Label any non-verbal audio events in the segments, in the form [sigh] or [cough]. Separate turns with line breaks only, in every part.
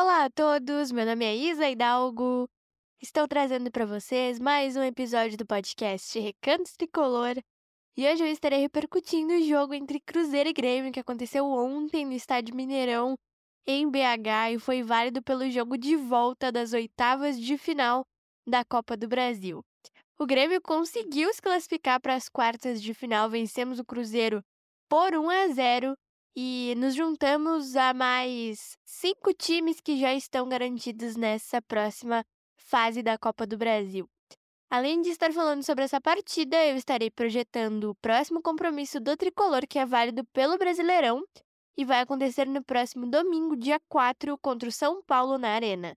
Olá a todos, meu nome é Isa Hidalgo. Estou trazendo para vocês mais um episódio do podcast Recantos Tricolor. E hoje eu estarei repercutindo o jogo entre Cruzeiro e Grêmio que aconteceu ontem no Estádio Mineirão, em BH, e foi válido pelo jogo de volta das oitavas de final da Copa do Brasil. O Grêmio conseguiu se classificar para as quartas de final, vencemos o Cruzeiro por 1 a 0 e nos juntamos a mais cinco times que já estão garantidos nessa próxima fase da Copa do Brasil. Além de estar falando sobre essa partida, eu estarei projetando o próximo compromisso do tricolor, que é válido pelo Brasileirão e vai acontecer no próximo domingo, dia 4, contra o São Paulo na Arena.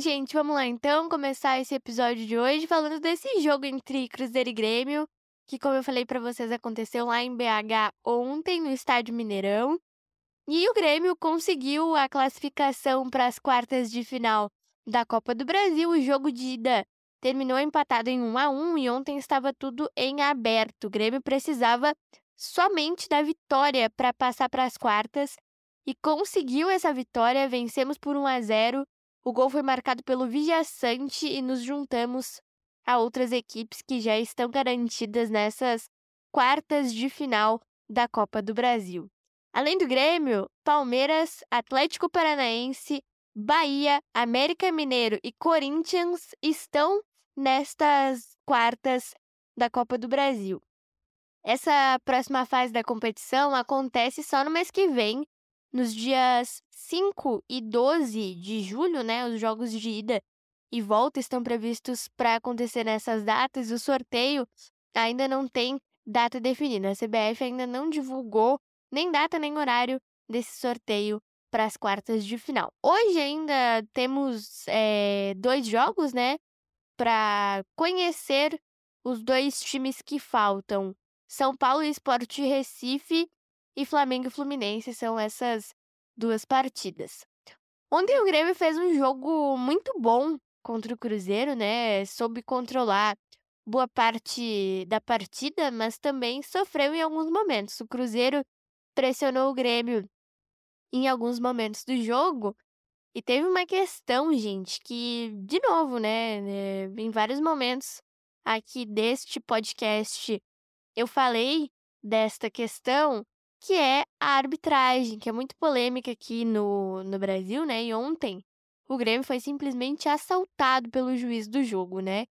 Gente, vamos lá então começar esse episódio de hoje falando desse jogo entre Cruzeiro e Grêmio, que, como eu falei para vocês, aconteceu lá em BH ontem, no Estádio Mineirão. E o Grêmio conseguiu a classificação para as quartas de final da Copa do Brasil. O jogo de ida terminou empatado em 1 a 1 e ontem estava tudo em aberto. O Grêmio precisava somente da vitória para passar para as quartas e conseguiu essa vitória. Vencemos por 1 a 0 o gol foi marcado pelo Vijaçante e nos juntamos a outras equipes que já estão garantidas nessas quartas de final da Copa do Brasil. Além do Grêmio, Palmeiras, Atlético Paranaense, Bahia, América Mineiro e Corinthians estão nestas quartas da Copa do Brasil. Essa próxima fase da competição acontece só no mês que vem, nos dias 5 e 12 de julho, né, os jogos de ida e volta estão previstos para acontecer nessas datas. O sorteio ainda não tem data definida. A CBF ainda não divulgou nem data nem horário desse sorteio para as quartas de final. Hoje ainda temos é, dois jogos, né, para conhecer os dois times que faltam. São Paulo e Sport Recife e Flamengo e Fluminense são essas duas partidas. Ontem o Grêmio fez um jogo muito bom contra o Cruzeiro, né? Soube controlar boa parte da partida, mas também sofreu em alguns momentos. O Cruzeiro pressionou o Grêmio em alguns momentos do jogo. E teve uma questão, gente, que, de novo, né, né em vários momentos aqui deste podcast eu falei desta questão que é a arbitragem, que é muito polêmica aqui no, no Brasil, né? E ontem o Grêmio foi simplesmente assaltado pelo juiz do jogo, né?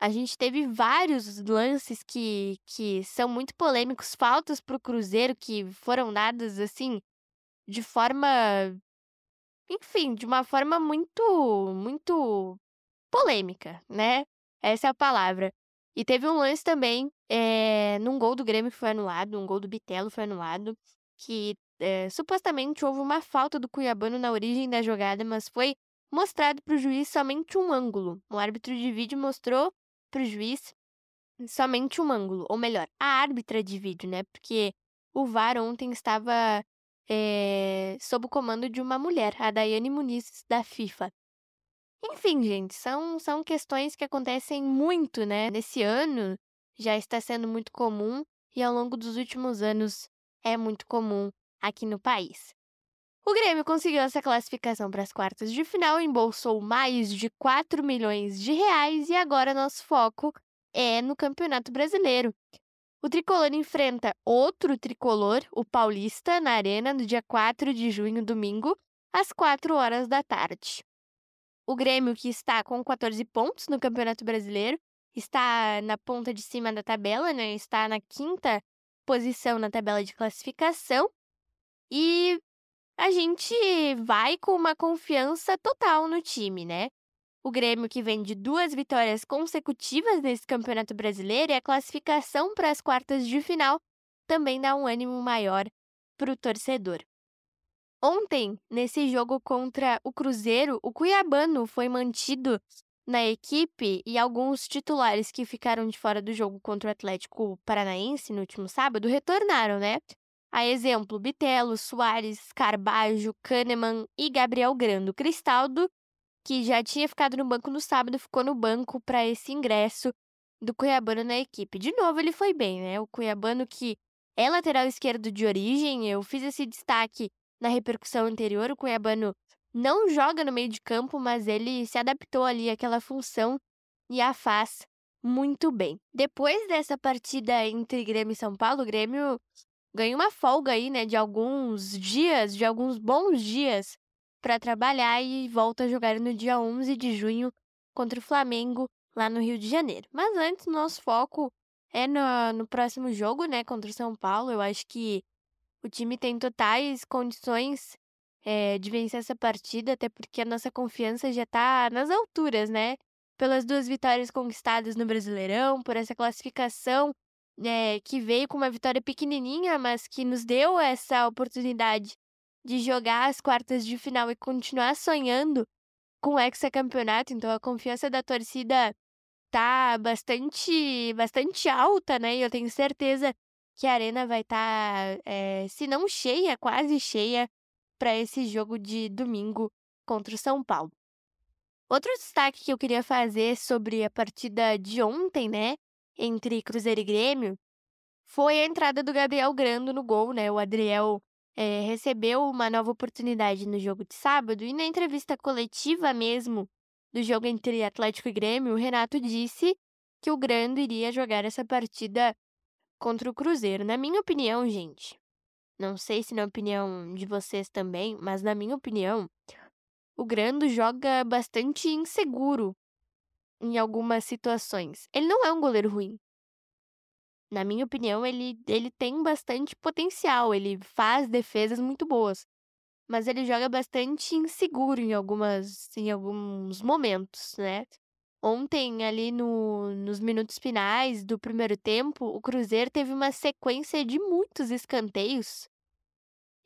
A gente teve vários lances que, que são muito polêmicos, faltas para o Cruzeiro que foram dadas assim de forma, enfim, de uma forma muito, muito polêmica, né? Essa é a palavra. E teve um lance também, eh, num gol do Grêmio foi anulado, um gol do Bitelo foi anulado, que, eh, supostamente houve uma falta do Cuiabano na origem da jogada, mas foi mostrado para o juiz somente um ângulo. O árbitro de vídeo mostrou para o juiz somente um ângulo, ou melhor, a árbitra de vídeo, né? Porque o VAR ontem estava, eh, sob o comando de uma mulher, a Daiane Muniz, da FIFA. Enfim, gente, são, são questões que acontecem muito, né? Nesse ano já está sendo muito comum e ao longo dos últimos anos é muito comum aqui no país. O Grêmio conseguiu essa classificação para as quartas de final, embolsou mais de 4 milhões de reais e agora nosso foco é no Campeonato Brasileiro. O tricolor enfrenta outro tricolor, o Paulista, na Arena, no dia 4 de junho, domingo, às 4 horas da tarde. O Grêmio, que está com 14 pontos no Campeonato Brasileiro, está na ponta de cima da tabela, né? Está na quinta posição na tabela de classificação. E a gente vai com uma confiança total no time, né? O Grêmio, que vem de duas vitórias consecutivas nesse Campeonato Brasileiro, e a classificação para as quartas de final também dá um ânimo maior para o torcedor. Ontem, nesse jogo contra o Cruzeiro, o Cuiabano foi mantido na equipe e alguns titulares que ficaram de fora do jogo contra o Atlético Paranaense no último sábado retornaram, né? A exemplo, Bitelo, Soares, Carbajo, Kahneman e Gabriel Grando. Cristaldo que já tinha ficado no banco no sábado, ficou no banco para esse ingresso do Cuiabano na equipe. De novo, ele foi bem, né? O Cuiabano que é lateral esquerdo de origem, eu fiz esse destaque na repercussão anterior. O Cuiabano não joga no meio de campo, mas ele se adaptou ali àquela função e a faz muito bem. Depois dessa partida entre Grêmio e São Paulo, o Grêmio ganha uma folga aí, né, de alguns dias, de alguns bons dias para trabalhar e volta a jogar no dia 11 de junho contra o Flamengo lá no Rio de Janeiro. Mas antes, nosso foco é no, no próximo jogo, né, contra o São Paulo. Eu acho que o time tem totais condições é, de vencer essa partida, até porque a nossa confiança já está nas alturas, né? Pelas duas vitórias conquistadas no Brasileirão, por essa classificação é, que veio com uma vitória pequenininha, mas que nos deu essa oportunidade de jogar as quartas de final e continuar sonhando com o hexacampeonato, então a confiança da torcida tá bastante, bastante alta, né? E eu tenho certeza que a arena vai estar, tá, é, se não cheia, quase cheia, para esse jogo de domingo contra o São Paulo. Outro destaque que eu queria fazer sobre a partida de ontem, né, entre Cruzeiro e Grêmio, foi a entrada do Gabriel Grando no gol, né? O Adriel é, recebeu uma nova oportunidade no jogo de sábado e na entrevista coletiva mesmo do jogo entre Atlético e Grêmio, o Renato disse que o Grando iria jogar essa partida contra o Cruzeiro. Na minha opinião, gente, não sei se na opinião de vocês também, mas na minha opinião, o Grando joga bastante inseguro em algumas situações. Ele não é um goleiro ruim, na minha opinião, ele, ele tem bastante potencial, ele faz defesas muito boas. Mas ele joga bastante inseguro em algumas em alguns momentos, né? Ontem, ali no, nos minutos finais do primeiro tempo, o Cruzeiro teve uma sequência de muitos escanteios.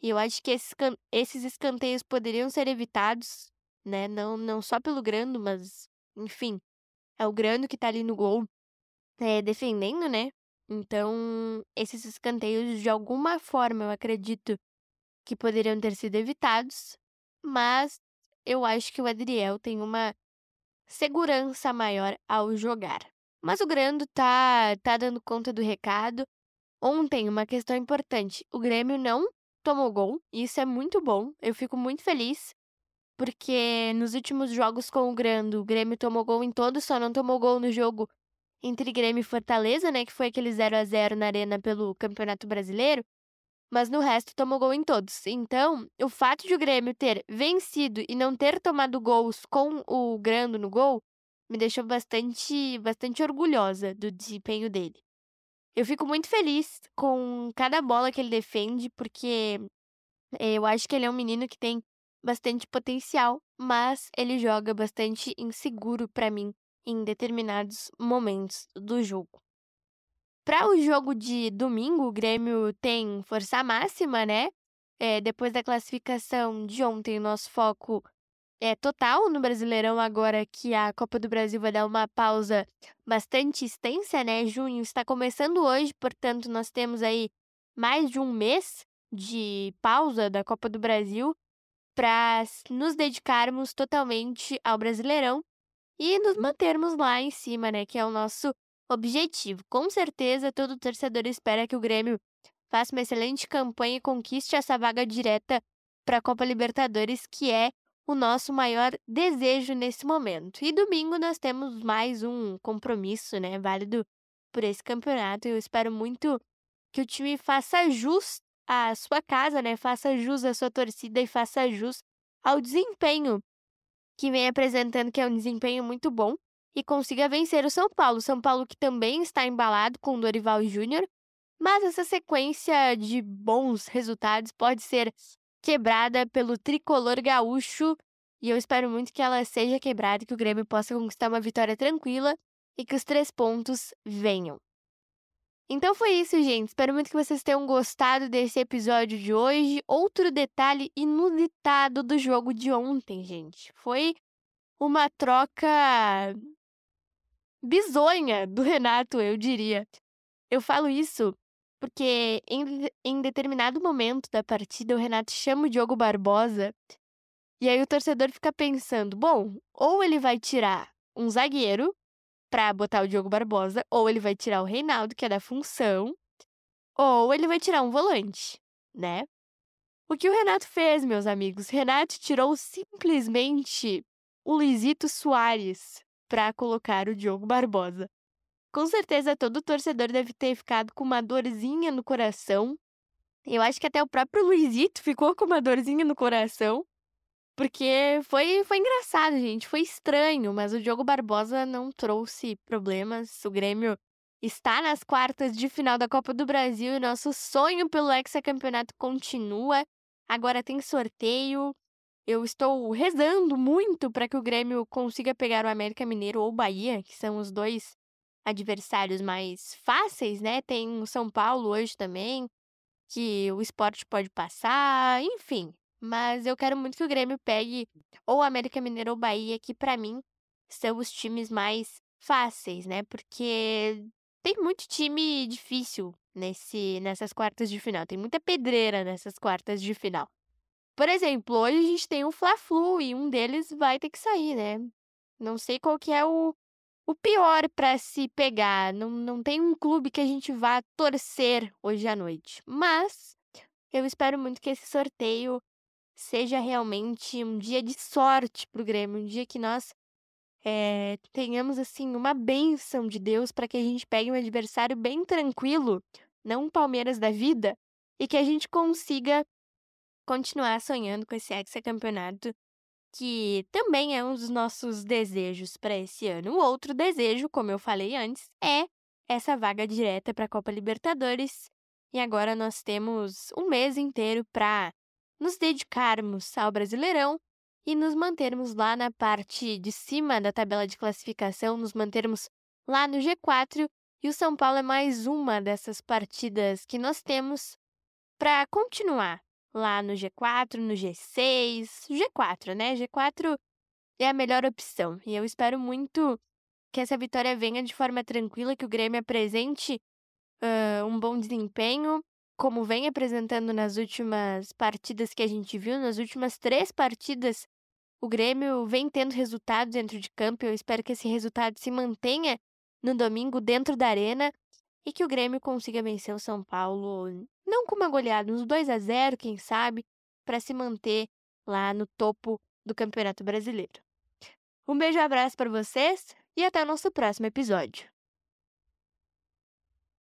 E eu acho que esses, esses escanteios poderiam ser evitados, né? Não, não só pelo Grando, mas, enfim, é o Grando que tá ali no gol, é, defendendo, né? Então, esses escanteios, de alguma forma, eu acredito que poderiam ter sido evitados, mas eu acho que o Adriel tem uma segurança maior ao jogar. Mas o Grando tá, tá dando conta do recado. Ontem, uma questão importante: o Grêmio não tomou gol, isso é muito bom. Eu fico muito feliz, porque nos últimos jogos com o Grando, o Grêmio tomou gol em todos, só não tomou gol no jogo entre Grêmio e Fortaleza, né, que foi aquele 0 a 0 na Arena pelo Campeonato Brasileiro, mas no resto tomou gol em todos. Então, o fato de o Grêmio ter vencido e não ter tomado gols com o Grando no gol me deixou bastante, bastante orgulhosa do desempenho dele. Eu fico muito feliz com cada bola que ele defende, porque eh, eu acho que ele é um menino que tem bastante potencial, mas ele joga bastante inseguro para mim em determinados momentos do jogo. Para o jogo de domingo, o Grêmio tem força máxima, né? É, depois da classificação de ontem, nosso foco é total no Brasileirão, agora que a Copa do Brasil vai dar uma pausa bastante extensa, né? Junho está começando hoje, portanto, nós temos aí mais de um mês de pausa da Copa do Brasil para nos dedicarmos totalmente ao Brasileirão e nos mantermos lá em cima, né? Que é o nosso objetivo. Com certeza, todo torcedor espera que o Grêmio faça uma excelente campanha e conquiste essa vaga direta para a Copa Libertadores, que é o nosso maior desejo nesse momento. E domingo nós temos mais um compromisso, né? Válido por esse campeonato. Eu espero muito que o time faça jus à sua casa, né? Faça jus à sua torcida e faça jus ao desempenho que vem apresentando, que é um desempenho muito bom, e consiga vencer o São Paulo. São Paulo que também está embalado com o Dorival Júnior, mas essa sequência de bons resultados pode ser quebrada pelo tricolor gaúcho e eu espero muito que ela seja quebrada e que o Grêmio possa conquistar uma vitória tranquila e que os três pontos venham. Então foi isso, gente. Espero muito que vocês tenham gostado desse episódio de hoje. Outro detalhe inusitado do jogo de ontem, gente. Foi uma troca bizonha do Renato, eu diria. Eu falo isso porque em, em determinado momento da partida o Renato chama o Diogo Barbosa e aí o torcedor fica pensando, bom, ou ele vai tirar um zagueiro para botar o Diogo Barbosa, ou ele vai tirar o Reinaldo, que é da função, ou ele vai tirar um volante, né? O que o Renato fez, meus amigos? Renato tirou simplesmente o Luizito Soares para colocar o Diogo Barbosa. Com certeza todo torcedor deve ter ficado com uma dorzinha no coração. Eu acho que até o próprio [laughs] Luizito ficou com uma dorzinha no coração porque foi, foi engraçado, gente. Foi estranho, mas o Diogo Barbosa não trouxe problemas. O Grêmio está nas quartas de final da Copa do Brasil e nosso sonho pelo hexacampeonato continua. Agora tem sorteio. Eu estou rezando muito para que o Grêmio consiga pegar o América Mineiro ou Bahia, que são os dois adversários mais fáceis, né? Tem o São Paulo hoje também, que o esporte pode passar, enfim. Mas eu quero muito que o Grêmio pegue ou América Mineiro ou Bahia, que para mim são os times mais fáceis, né? Porque tem muito time difícil nesse nessas quartas de final. Tem muita pedreira nessas quartas de final. Por exemplo, hoje a gente tem o Fla-Flu e um deles vai ter que sair, né? Não sei qual que é o, o pior para se pegar. Não, não tem um clube que a gente vá torcer hoje à noite. Mas eu espero muito que esse sorteio seja realmente um dia de sorte para o Grêmio, um dia que nós é, tenhamos assim uma bênção de Deus para que a gente pegue um adversário bem tranquilo, não um Palmeiras da vida, e que a gente consiga continuar sonhando com esse hexacampeonato, que também é um dos nossos desejos para esse ano. O outro desejo, como eu falei antes, é essa vaga direta para a Copa Libertadores. E agora nós temos um mês inteiro para nos dedicarmos ao Brasileirão e nos mantermos lá na parte de cima da tabela de classificação, nos mantermos lá no G4. E o São Paulo é mais uma dessas partidas que nós temos para continuar lá no G4, no G6, G4, né? G4 é a melhor opção. E eu espero muito que essa vitória venha de forma tranquila, que o Grêmio apresente uh, um bom desempenho como vem apresentando nas últimas partidas que a gente viu, nas últimas três partidas, o Grêmio vem tendo resultados dentro de campo. Eu espero que esse resultado se mantenha no domingo dentro da arena e que o Grêmio consiga vencer o São Paulo, não com uma goleada, uns 2 a 0, quem sabe, para se manter lá no topo do Campeonato Brasileiro. Um beijo e abraço para vocês e até o nosso próximo episódio.